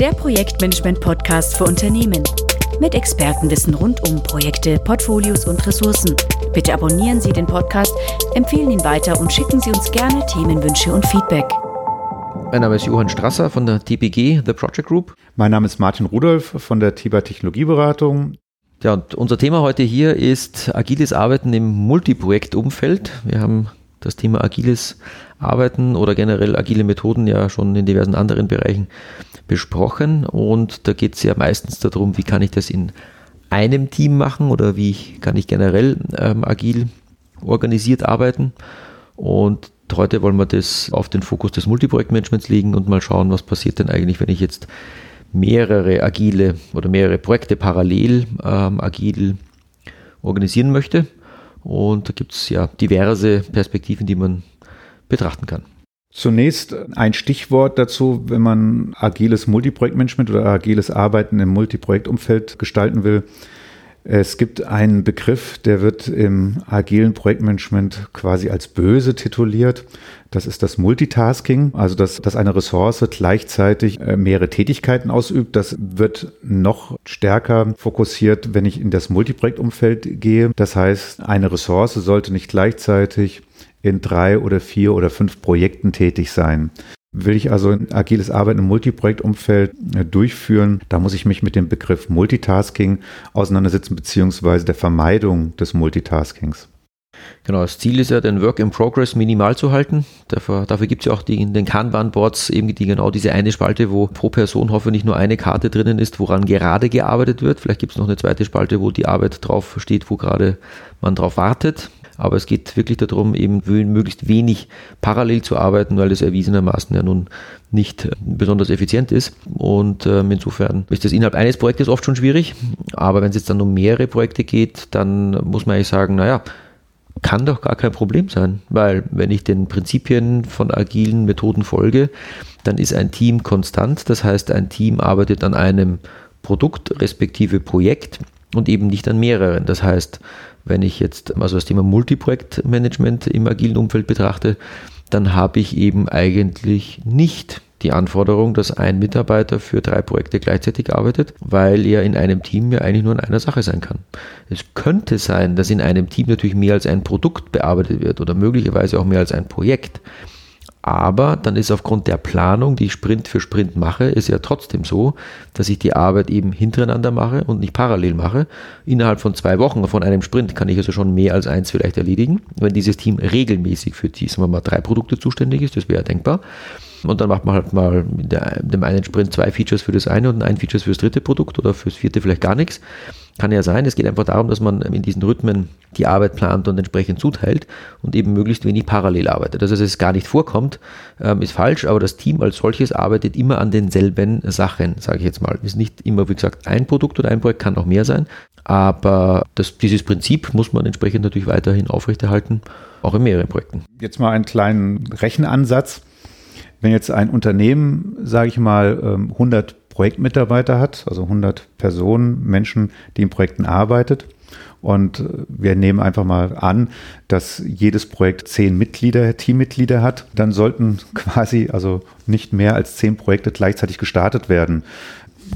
der Projektmanagement-Podcast für Unternehmen. Mit Expertenwissen rund um Projekte, Portfolios und Ressourcen. Bitte abonnieren Sie den Podcast, empfehlen ihn weiter und schicken Sie uns gerne Themenwünsche und Feedback. Mein Name ist Johann Strasser von der TPG, The Project Group. Mein Name ist Martin Rudolph von der TIBA Technologieberatung. Ja, und unser Thema heute hier ist agiles Arbeiten im Multiprojektumfeld. Wir haben das Thema agiles Arbeiten oder generell agile Methoden ja schon in diversen anderen Bereichen besprochen und da geht es ja meistens darum, wie kann ich das in einem Team machen oder wie kann ich generell ähm, agil organisiert arbeiten und heute wollen wir das auf den Fokus des Multiprojektmanagements legen und mal schauen, was passiert denn eigentlich, wenn ich jetzt mehrere agile oder mehrere Projekte parallel ähm, agil organisieren möchte. Und da gibt es ja diverse Perspektiven, die man betrachten kann. Zunächst ein Stichwort dazu, wenn man agiles Multiprojektmanagement oder agiles Arbeiten im Multiprojektumfeld gestalten will. Es gibt einen Begriff, der wird im agilen Projektmanagement quasi als böse tituliert. Das ist das Multitasking, also dass, dass eine Ressource gleichzeitig äh, mehrere Tätigkeiten ausübt. Das wird noch stärker fokussiert, wenn ich in das Multiprojektumfeld gehe. Das heißt, eine Ressource sollte nicht gleichzeitig in drei oder vier oder fünf Projekten tätig sein. Will ich also ein agiles Arbeiten im Multiprojektumfeld äh, durchführen, da muss ich mich mit dem Begriff Multitasking auseinandersetzen, beziehungsweise der Vermeidung des Multitaskings. Genau, das Ziel ist ja, den Work in Progress minimal zu halten. Dafür, dafür gibt es ja auch die, in den Kanban-Boards eben die, genau diese eine Spalte, wo pro Person hoffentlich nur eine Karte drinnen ist, woran gerade gearbeitet wird. Vielleicht gibt es noch eine zweite Spalte, wo die Arbeit drauf steht, wo gerade man drauf wartet. Aber es geht wirklich darum, eben möglichst wenig parallel zu arbeiten, weil das erwiesenermaßen ja nun nicht äh, besonders effizient ist. Und ähm, insofern ist das innerhalb eines Projektes oft schon schwierig. Aber wenn es jetzt dann um mehrere Projekte geht, dann muss man eigentlich sagen, naja, kann doch gar kein Problem sein, weil wenn ich den Prinzipien von agilen Methoden folge, dann ist ein Team konstant. Das heißt, ein Team arbeitet an einem Produkt respektive Projekt und eben nicht an mehreren. Das heißt, wenn ich jetzt also das Thema Multiprojektmanagement im agilen Umfeld betrachte, dann habe ich eben eigentlich nicht die Anforderung, dass ein Mitarbeiter für drei Projekte gleichzeitig arbeitet, weil er in einem Team ja eigentlich nur an einer Sache sein kann. Es könnte sein, dass in einem Team natürlich mehr als ein Produkt bearbeitet wird oder möglicherweise auch mehr als ein Projekt. Aber dann ist aufgrund der Planung, die ich Sprint für Sprint mache, ist ja trotzdem so, dass ich die Arbeit eben hintereinander mache und nicht parallel mache. Innerhalb von zwei Wochen von einem Sprint kann ich also schon mehr als eins vielleicht erledigen. Wenn dieses Team regelmäßig für die, sagen wir mal, drei Produkte zuständig ist, das wäre denkbar. Und dann macht man halt mal mit dem einen Sprint zwei Features für das eine und ein Features für das dritte Produkt oder fürs vierte vielleicht gar nichts. Kann ja sein. Es geht einfach darum, dass man in diesen Rhythmen die Arbeit plant und entsprechend zuteilt und eben möglichst wenig parallel arbeitet. Also, dass es gar nicht vorkommt, ähm, ist falsch, aber das Team als solches arbeitet immer an denselben Sachen, sage ich jetzt mal. Es ist nicht immer, wie gesagt, ein Produkt oder ein Projekt, kann auch mehr sein, aber das, dieses Prinzip muss man entsprechend natürlich weiterhin aufrechterhalten, auch in mehreren Projekten. Jetzt mal einen kleinen Rechenansatz. Wenn jetzt ein Unternehmen, sage ich mal, 100 ähm, Projektmitarbeiter hat, also 100 Personen, Menschen, die in Projekten arbeitet. Und äh, wir nehmen einfach mal an, dass jedes Projekt zehn Mitglieder, Teammitglieder hat. Dann sollten quasi also nicht mehr als zehn Projekte gleichzeitig gestartet werden,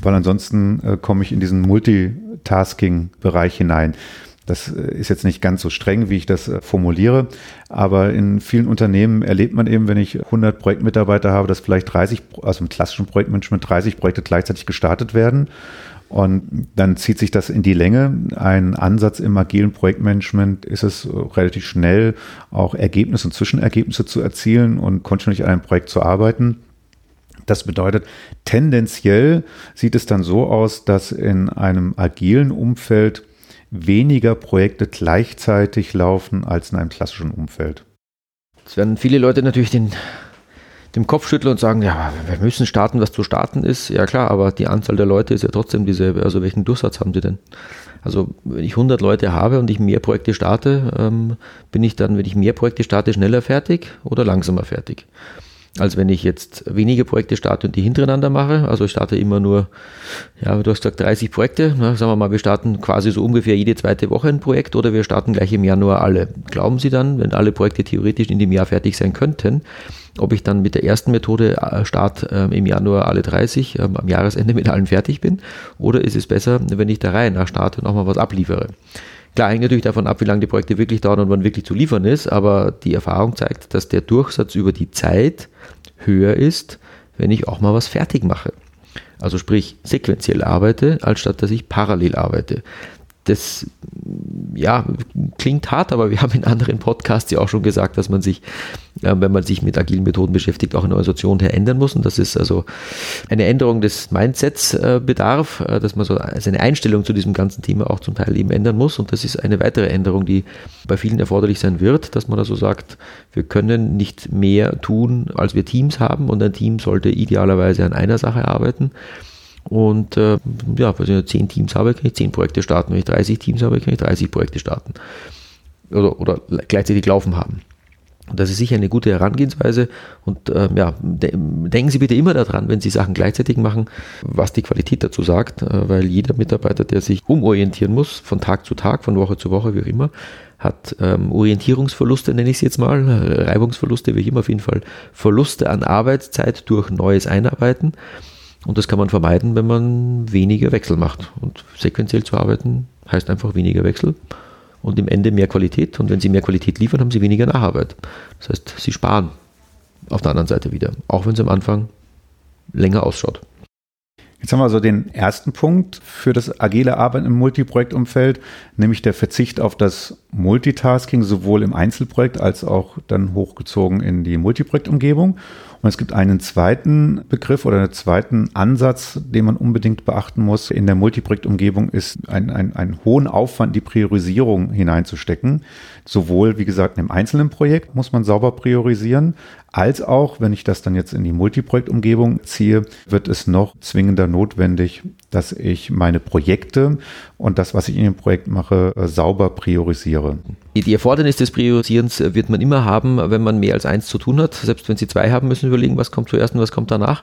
weil ansonsten äh, komme ich in diesen Multitasking-Bereich hinein. Das äh, ist jetzt nicht ganz so streng, wie ich das äh, formuliere, aber in vielen Unternehmen erlebt man eben, wenn ich 100 Projektmitarbeiter habe, dass vielleicht 30, also im klassischen Projektmanagement 30 Projekte gleichzeitig gestartet werden. Und dann zieht sich das in die Länge. Ein Ansatz im agilen Projektmanagement ist es relativ schnell, auch Ergebnisse und Zwischenergebnisse zu erzielen und kontinuierlich an einem Projekt zu arbeiten. Das bedeutet, tendenziell sieht es dann so aus, dass in einem agilen Umfeld weniger Projekte gleichzeitig laufen als in einem klassischen Umfeld. Es werden viele Leute natürlich den, dem Kopf schütteln und sagen, ja, wir müssen starten, was zu starten ist. Ja klar, aber die Anzahl der Leute ist ja trotzdem dieselbe. Also welchen Durchsatz haben sie denn? Also wenn ich 100 Leute habe und ich mehr Projekte starte, ähm, bin ich dann, wenn ich mehr Projekte starte, schneller fertig oder langsamer fertig? Als wenn ich jetzt wenige Projekte starte und die hintereinander mache. Also ich starte immer nur, ja, du hast gesagt 30 Projekte. Na, sagen wir mal, wir starten quasi so ungefähr jede zweite Woche ein Projekt oder wir starten gleich im Januar alle. Glauben Sie dann, wenn alle Projekte theoretisch in dem Jahr fertig sein könnten, ob ich dann mit der ersten Methode äh, Start äh, im Januar alle 30 äh, am Jahresende mit allen fertig bin? Oder ist es besser, wenn ich der Reihe nach starte und auch mal was abliefere? Klar, hängt natürlich davon ab, wie lange die Projekte wirklich dauern und wann wirklich zu liefern ist, aber die Erfahrung zeigt, dass der Durchsatz über die Zeit höher ist, wenn ich auch mal was fertig mache. Also sprich sequenziell arbeite, als statt dass ich parallel arbeite das ja, klingt hart, aber wir haben in anderen Podcasts ja auch schon gesagt, dass man sich, äh, wenn man sich mit agilen Methoden beschäftigt, auch in der Organisation her ändern muss. Und das ist also eine Änderung des Mindsets äh, bedarf, äh, dass man so seine Einstellung zu diesem ganzen Thema auch zum Teil eben ändern muss. Und das ist eine weitere Änderung, die bei vielen erforderlich sein wird, dass man also sagt, wir können nicht mehr tun, als wir Teams haben. Und ein Team sollte idealerweise an einer Sache arbeiten. Und äh, ja, wenn ich 10 Teams habe, kann ich 10 Projekte starten. Wenn ich 30 Teams habe, kann ich 30 Projekte starten. Oder, oder gleichzeitig laufen haben. Und das ist sicher eine gute Herangehensweise. Und äh, ja, de denken Sie bitte immer daran, wenn Sie Sachen gleichzeitig machen, was die Qualität dazu sagt, äh, weil jeder Mitarbeiter, der sich umorientieren muss, von Tag zu Tag, von Woche zu Woche, wie auch immer, hat ähm, Orientierungsverluste, nenne ich es jetzt mal, Reibungsverluste, wie immer auf jeden Fall Verluste an Arbeitszeit durch neues Einarbeiten. Und das kann man vermeiden, wenn man weniger Wechsel macht. Und sequenziell zu arbeiten heißt einfach weniger Wechsel und im Ende mehr Qualität. Und wenn Sie mehr Qualität liefern, haben Sie weniger Nacharbeit. Das heißt, Sie sparen auf der anderen Seite wieder, auch wenn es am Anfang länger ausschaut. Jetzt haben wir also den ersten Punkt für das agile Arbeiten im Multiprojektumfeld, nämlich der Verzicht auf das Multitasking, sowohl im Einzelprojekt als auch dann hochgezogen in die Multiprojektumgebung. Und es gibt einen zweiten Begriff oder einen zweiten Ansatz, den man unbedingt beachten muss. In der Multiprojektumgebung ist ein, ein, ein hohen Aufwand, die Priorisierung hineinzustecken. Sowohl, wie gesagt, im einzelnen Projekt muss man sauber priorisieren, als auch, wenn ich das dann jetzt in die Multiprojektumgebung ziehe, wird es noch zwingender notwendig, dass ich meine Projekte und das, was ich in dem Projekt mache, äh, sauber priorisiere. Die Erfordernis des Priorisierens wird man immer haben, wenn man mehr als eins zu tun hat. Selbst wenn Sie zwei haben, müssen Sie überlegen, was kommt zuerst und was kommt danach.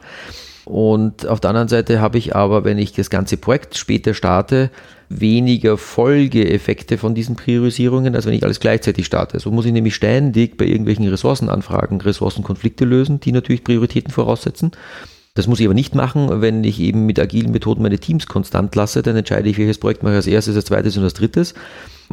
Und auf der anderen Seite habe ich aber, wenn ich das ganze Projekt später starte, weniger Folgeeffekte von diesen Priorisierungen, als wenn ich alles gleichzeitig starte. So muss ich nämlich ständig bei irgendwelchen Ressourcenanfragen Ressourcenkonflikte lösen, die natürlich Prioritäten voraussetzen. Das muss ich aber nicht machen, wenn ich eben mit agilen Methoden meine Teams konstant lasse, dann entscheide ich, welches Projekt mache ich als erstes, als zweites und als drittes.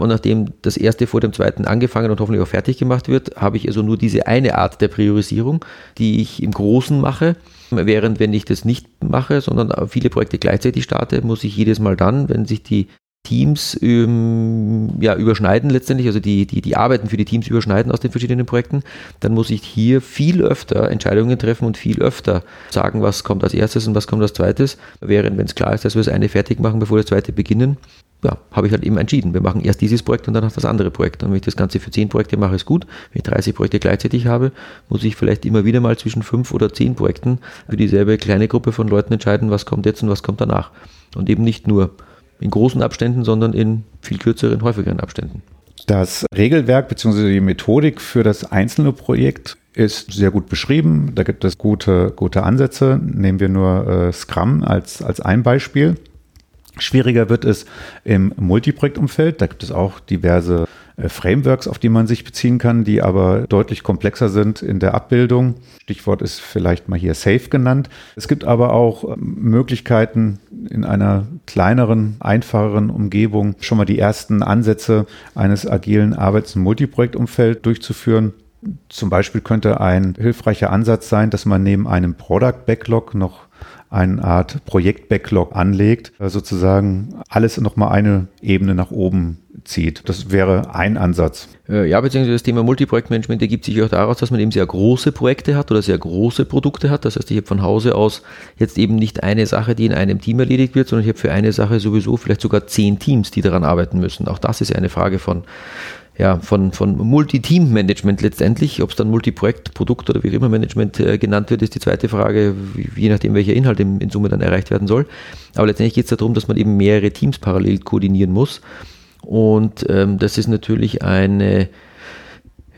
Und nachdem das erste vor dem zweiten angefangen und hoffentlich auch fertig gemacht wird, habe ich also nur diese eine Art der Priorisierung, die ich im Großen mache. Während wenn ich das nicht mache, sondern viele Projekte gleichzeitig starte, muss ich jedes Mal dann, wenn sich die Teams ähm, ja, überschneiden letztendlich, also die, die, die Arbeiten für die Teams überschneiden aus den verschiedenen Projekten, dann muss ich hier viel öfter Entscheidungen treffen und viel öfter sagen, was kommt als erstes und was kommt als zweites. Während, wenn es klar ist, dass wir das eine fertig machen, bevor das zweite beginnen, ja, habe ich halt eben entschieden. Wir machen erst dieses Projekt und dann das andere Projekt. Und wenn ich das Ganze für zehn Projekte mache, ist gut. Wenn ich 30 Projekte gleichzeitig habe, muss ich vielleicht immer wieder mal zwischen fünf oder zehn Projekten für dieselbe kleine Gruppe von Leuten entscheiden, was kommt jetzt und was kommt danach. Und eben nicht nur in großen Abständen, sondern in viel kürzeren, häufigeren Abständen. Das Regelwerk bzw. die Methodik für das einzelne Projekt ist sehr gut beschrieben. Da gibt es gute, gute Ansätze. Nehmen wir nur äh, Scrum als, als ein Beispiel. Schwieriger wird es im Multiprojektumfeld. Da gibt es auch diverse Frameworks, auf die man sich beziehen kann, die aber deutlich komplexer sind in der Abbildung. Stichwort ist vielleicht mal hier Safe genannt. Es gibt aber auch ähm, Möglichkeiten in einer kleineren, einfacheren Umgebung schon mal die ersten Ansätze eines agilen Arbeits- und Multiprojektumfeld durchzuführen. Zum Beispiel könnte ein hilfreicher Ansatz sein, dass man neben einem Product Backlog noch eine Art Projekt-Backlog anlegt, äh, sozusagen alles nochmal eine Ebene nach oben zieht. Das wäre ein Ansatz. Äh, ja, beziehungsweise das Thema Multiprojektmanagement ergibt sich auch daraus, dass man eben sehr große Projekte hat oder sehr große Produkte hat. Das heißt, ich habe von Hause aus jetzt eben nicht eine Sache, die in einem Team erledigt wird, sondern ich habe für eine Sache sowieso vielleicht sogar zehn Teams, die daran arbeiten müssen. Auch das ist eine Frage von ja, von, von Multi-Team-Management letztendlich. Ob es dann Multi-Projekt, Produkt oder wie immer Management äh, genannt wird, ist die zweite Frage, je nachdem, welcher Inhalt in, in Summe dann erreicht werden soll. Aber letztendlich geht es darum, dass man eben mehrere Teams parallel koordinieren muss. Und ähm, das ist natürlich eine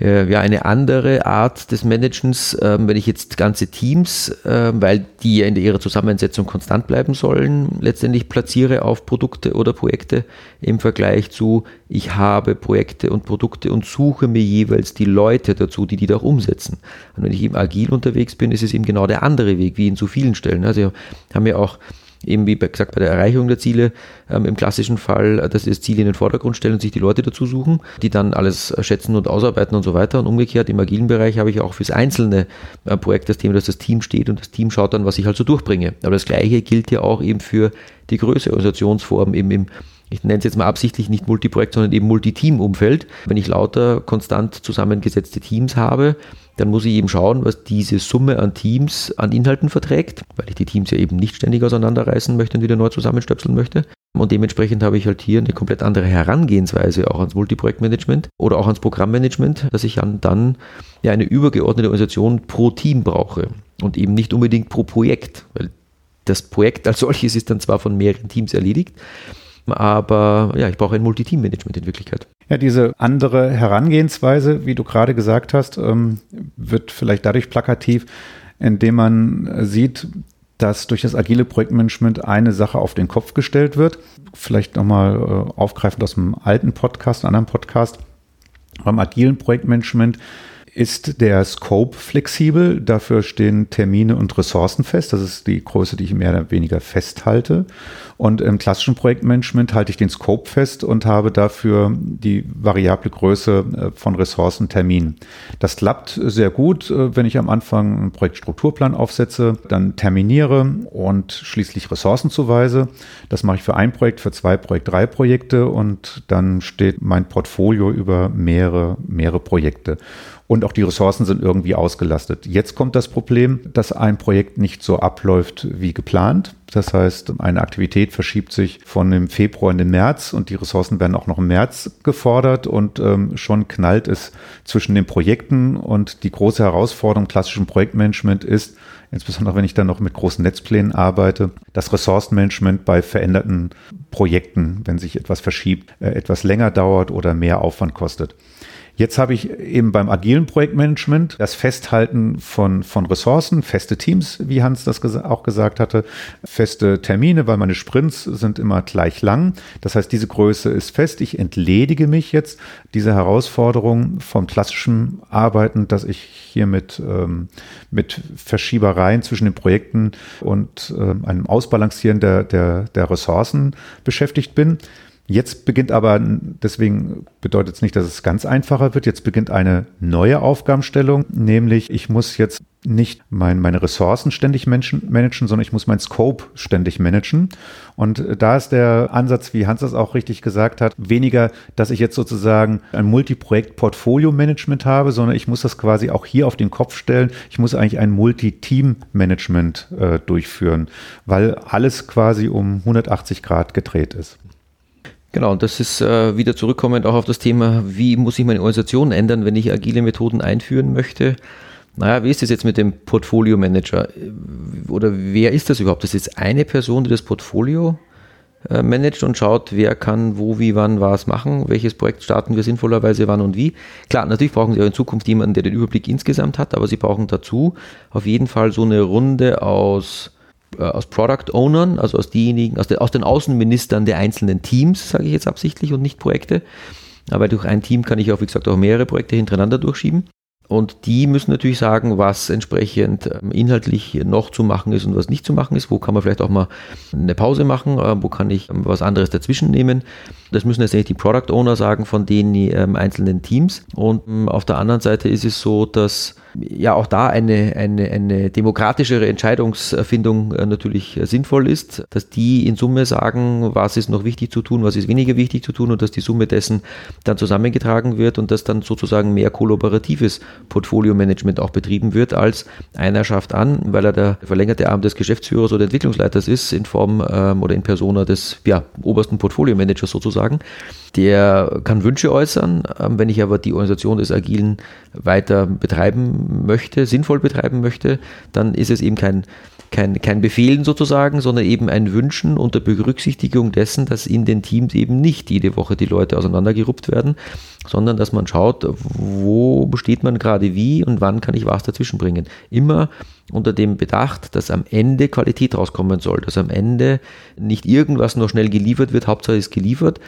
äh, ja, eine andere Art des Managens, äh, wenn ich jetzt ganze Teams, äh, weil die ja in ihrer Zusammensetzung konstant bleiben sollen, letztendlich platziere auf Produkte oder Projekte im Vergleich zu, ich habe Projekte und Produkte und suche mir jeweils die Leute dazu, die die da umsetzen. Und wenn ich eben agil unterwegs bin, ist es eben genau der andere Weg, wie in so vielen Stellen. Also haben wir auch eben wie gesagt bei der Erreichung der Ziele ähm, im klassischen Fall, äh, dass sie das Ziel in den Vordergrund stellen und sich die Leute dazu suchen, die dann alles schätzen und ausarbeiten und so weiter. Und umgekehrt im agilen Bereich habe ich auch fürs einzelne äh, Projekt das Thema, dass das Team steht und das Team schaut dann, was ich halt so durchbringe. Aber das Gleiche gilt ja auch eben für die größere Organisationsform eben im ich nenne es jetzt mal absichtlich nicht Multiprojekt, sondern eben Multiteam-Umfeld. Wenn ich lauter konstant zusammengesetzte Teams habe, dann muss ich eben schauen, was diese Summe an Teams an Inhalten verträgt, weil ich die Teams ja eben nicht ständig auseinanderreißen möchte und wieder neu zusammenstöpseln möchte. Und dementsprechend habe ich halt hier eine komplett andere Herangehensweise auch ans Multiprojektmanagement oder auch ans Programmmanagement, dass ich dann, ja eine übergeordnete Organisation pro Team brauche und eben nicht unbedingt pro Projekt, weil das Projekt als solches ist dann zwar von mehreren Teams erledigt, aber ja, ich brauche ein Multiteam-Management in Wirklichkeit. Ja, diese andere Herangehensweise, wie du gerade gesagt hast, ähm, wird vielleicht dadurch plakativ, indem man sieht, dass durch das agile Projektmanagement eine Sache auf den Kopf gestellt wird. Vielleicht nochmal äh, aufgreifend aus dem alten Podcast, einem anderen Podcast. Beim agilen Projektmanagement ist der Scope flexibel. Dafür stehen Termine und Ressourcen fest. Das ist die Größe, die ich mehr oder weniger festhalte. Und im klassischen Projektmanagement halte ich den Scope fest und habe dafür die variable Größe äh, von Ressourcen, Terminen. Das klappt sehr gut, äh, wenn ich am Anfang einen Projektstrukturplan aufsetze, dann terminiere und schließlich Ressourcen zuweise. Das mache ich für ein Projekt, für zwei Projekte, drei Projekte und dann steht mein Portfolio über mehrere, mehrere Projekte und auch die Ressourcen sind irgendwie ausgelastet. Jetzt kommt das Problem, dass ein Projekt nicht so abläuft wie geplant. Das heißt, eine Aktivität verschiebt sich von dem Februar in den März und die Ressourcen werden auch noch im März gefordert und ähm, schon knallt es zwischen den Projekten und die große Herausforderung im klassischen Projektmanagement ist, insbesondere wenn ich dann noch mit großen Netzplänen arbeite, das Ressourcenmanagement bei veränderten Projekten, wenn sich etwas verschiebt, äh, etwas länger dauert oder mehr Aufwand kostet. Jetzt habe ich eben beim agilen Projektmanagement das Festhalten von, von Ressourcen, feste Teams, wie Hans das auch gesagt hatte, feste Termine, weil meine Sprints sind immer gleich lang. Das heißt, diese Größe ist fest. Ich entledige mich jetzt dieser Herausforderung vom klassischen Arbeiten, dass ich hier mit, ähm, mit Verschiebereien zwischen den Projekten und ähm, einem Ausbalancieren der, der, der Ressourcen beschäftigt bin. Jetzt beginnt aber, deswegen bedeutet es nicht, dass es ganz einfacher wird, jetzt beginnt eine neue Aufgabenstellung, nämlich ich muss jetzt nicht mein, meine Ressourcen ständig managen, sondern ich muss mein Scope ständig managen. Und da ist der Ansatz, wie Hans das auch richtig gesagt hat, weniger, dass ich jetzt sozusagen ein Multiprojekt-Portfolio-Management habe, sondern ich muss das quasi auch hier auf den Kopf stellen. Ich muss eigentlich ein Multi-Team-Management äh, durchführen, weil alles quasi um 180 Grad gedreht ist. Genau, und das ist äh, wieder zurückkommend auch auf das Thema, wie muss ich meine Organisation ändern, wenn ich agile Methoden einführen möchte. Naja, wie ist das jetzt mit dem Portfolio Manager? Oder wer ist das überhaupt? Das ist jetzt eine Person, die das Portfolio äh, managt und schaut, wer kann wo, wie, wann was machen, welches Projekt starten wir sinnvollerweise wann und wie. Klar, natürlich brauchen Sie auch in Zukunft jemanden, der den Überblick insgesamt hat, aber Sie brauchen dazu auf jeden Fall so eine Runde aus äh, aus Product Ownern, also aus diejenigen, aus, der, aus den Außenministern der einzelnen Teams, sage ich jetzt absichtlich und nicht Projekte. Aber durch ein Team kann ich auch, wie gesagt, auch mehrere Projekte hintereinander durchschieben. Und die müssen natürlich sagen, was entsprechend ähm, inhaltlich noch zu machen ist und was nicht zu machen ist. Wo kann man vielleicht auch mal eine Pause machen? Äh, wo kann ich ähm, was anderes dazwischen nehmen? Das müssen letztendlich die Product Owner sagen von den ähm, einzelnen Teams. Und auf der anderen Seite ist es so, dass ja auch da eine, eine, eine demokratischere Entscheidungsfindung äh, natürlich äh, sinnvoll ist, dass die in Summe sagen, was ist noch wichtig zu tun, was ist weniger wichtig zu tun und dass die Summe dessen dann zusammengetragen wird und dass dann sozusagen mehr kollaboratives Portfolio-Management auch betrieben wird, als einer schafft an, weil er der verlängerte Arm des Geschäftsführers oder Entwicklungsleiters ist, in Form ähm, oder in Persona des ja, obersten Portfolio-Managers sozusagen. Der kann Wünsche äußern, ähm, wenn ich aber die Organisation des Agilen weiter betreiben möchte, sinnvoll betreiben möchte, dann ist es eben kein kein, kein Befehlen sozusagen, sondern eben ein Wünschen unter Berücksichtigung dessen, dass in den Teams eben nicht jede Woche die Leute auseinandergeruppt werden, sondern dass man schaut, wo steht man gerade wie und wann kann ich was dazwischen bringen. Immer unter dem Bedacht, dass am Ende Qualität rauskommen soll, dass am Ende nicht irgendwas nur schnell geliefert wird, Hauptsache ist geliefert,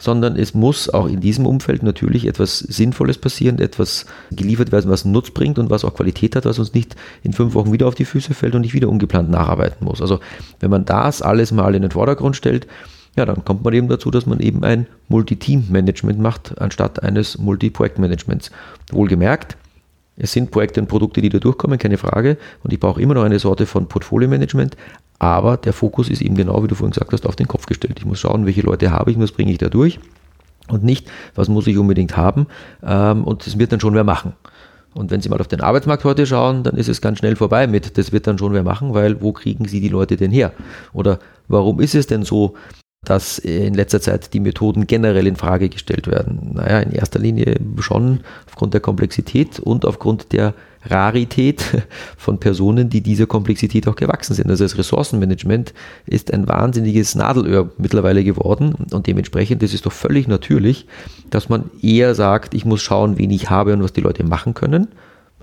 sondern es muss auch in diesem Umfeld natürlich etwas Sinnvolles passieren, etwas geliefert werden, was einen Nutz bringt und was auch Qualität hat, was uns nicht in fünf Wochen wieder auf die Füße fällt und nicht wieder ungeplant nacharbeiten muss. Also wenn man das alles mal in den Vordergrund stellt, ja, dann kommt man eben dazu, dass man eben ein Multi-Team-Management macht, anstatt eines Multi-Projekt-Managements. Wohlgemerkt, es sind Projekte und Produkte, die da durchkommen, keine Frage. Und ich brauche immer noch eine Sorte von Portfolio-Management. Aber der Fokus ist eben genau, wie du vorhin gesagt hast, auf den Kopf gestellt. Ich muss schauen, welche Leute habe ich, was bringe ich da durch. Und nicht, was muss ich unbedingt haben. Ähm, und das wird dann schon wer machen. Und wenn Sie mal auf den Arbeitsmarkt heute schauen, dann ist es ganz schnell vorbei mit, das wird dann schon wer machen, weil wo kriegen Sie die Leute denn her? Oder warum ist es denn so, dass in letzter Zeit die Methoden generell in Frage gestellt werden. Naja, in erster Linie schon aufgrund der Komplexität und aufgrund der Rarität von Personen, die dieser Komplexität auch gewachsen sind. Also das Ressourcenmanagement ist ein wahnsinniges Nadelöhr mittlerweile geworden und dementsprechend ist es doch völlig natürlich, dass man eher sagt, ich muss schauen, wen ich habe und was die Leute machen können,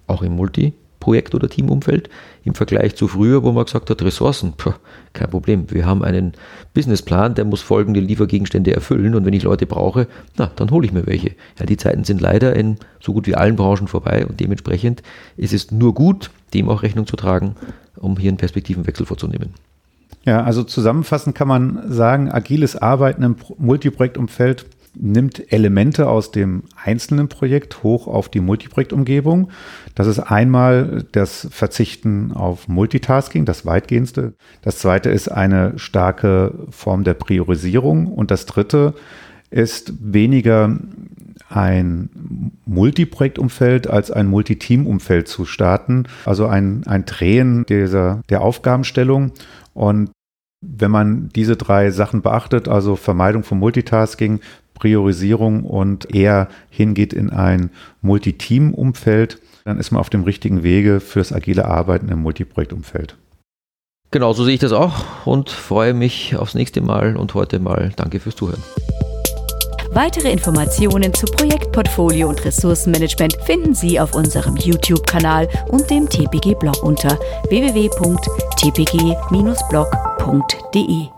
auch im Multi Projekt- oder Teamumfeld im Vergleich zu früher, wo man gesagt hat, Ressourcen, puh, kein Problem. Wir haben einen Businessplan, der muss folgende Liefergegenstände erfüllen und wenn ich Leute brauche, na, dann hole ich mir welche. Ja, die Zeiten sind leider in so gut wie allen Branchen vorbei und dementsprechend ist es nur gut, dem auch Rechnung zu tragen, um hier einen Perspektivenwechsel vorzunehmen. Ja, also zusammenfassend kann man sagen, agiles Arbeiten im Multiprojektumfeld nimmt Elemente aus dem einzelnen Projekt hoch auf die Multiprojektumgebung. Das ist einmal das Verzichten auf Multitasking, das weitgehendste. Das zweite ist eine starke Form der Priorisierung. Und das dritte ist weniger ein Multiprojektumfeld als ein Multiteamumfeld zu starten. Also ein, ein Drehen dieser, der Aufgabenstellung. Und wenn man diese drei Sachen beachtet, also Vermeidung von Multitasking, Priorisierung und eher hingeht in ein Multiteam-Umfeld, dann ist man auf dem richtigen Wege fürs agile Arbeiten im Multiprojektumfeld. Genau, so sehe ich das auch und freue mich aufs nächste Mal und heute mal danke fürs Zuhören. Weitere Informationen zu Projektportfolio und Ressourcenmanagement finden Sie auf unserem YouTube-Kanal und dem TPG-Blog unter www.tpg-blog.de.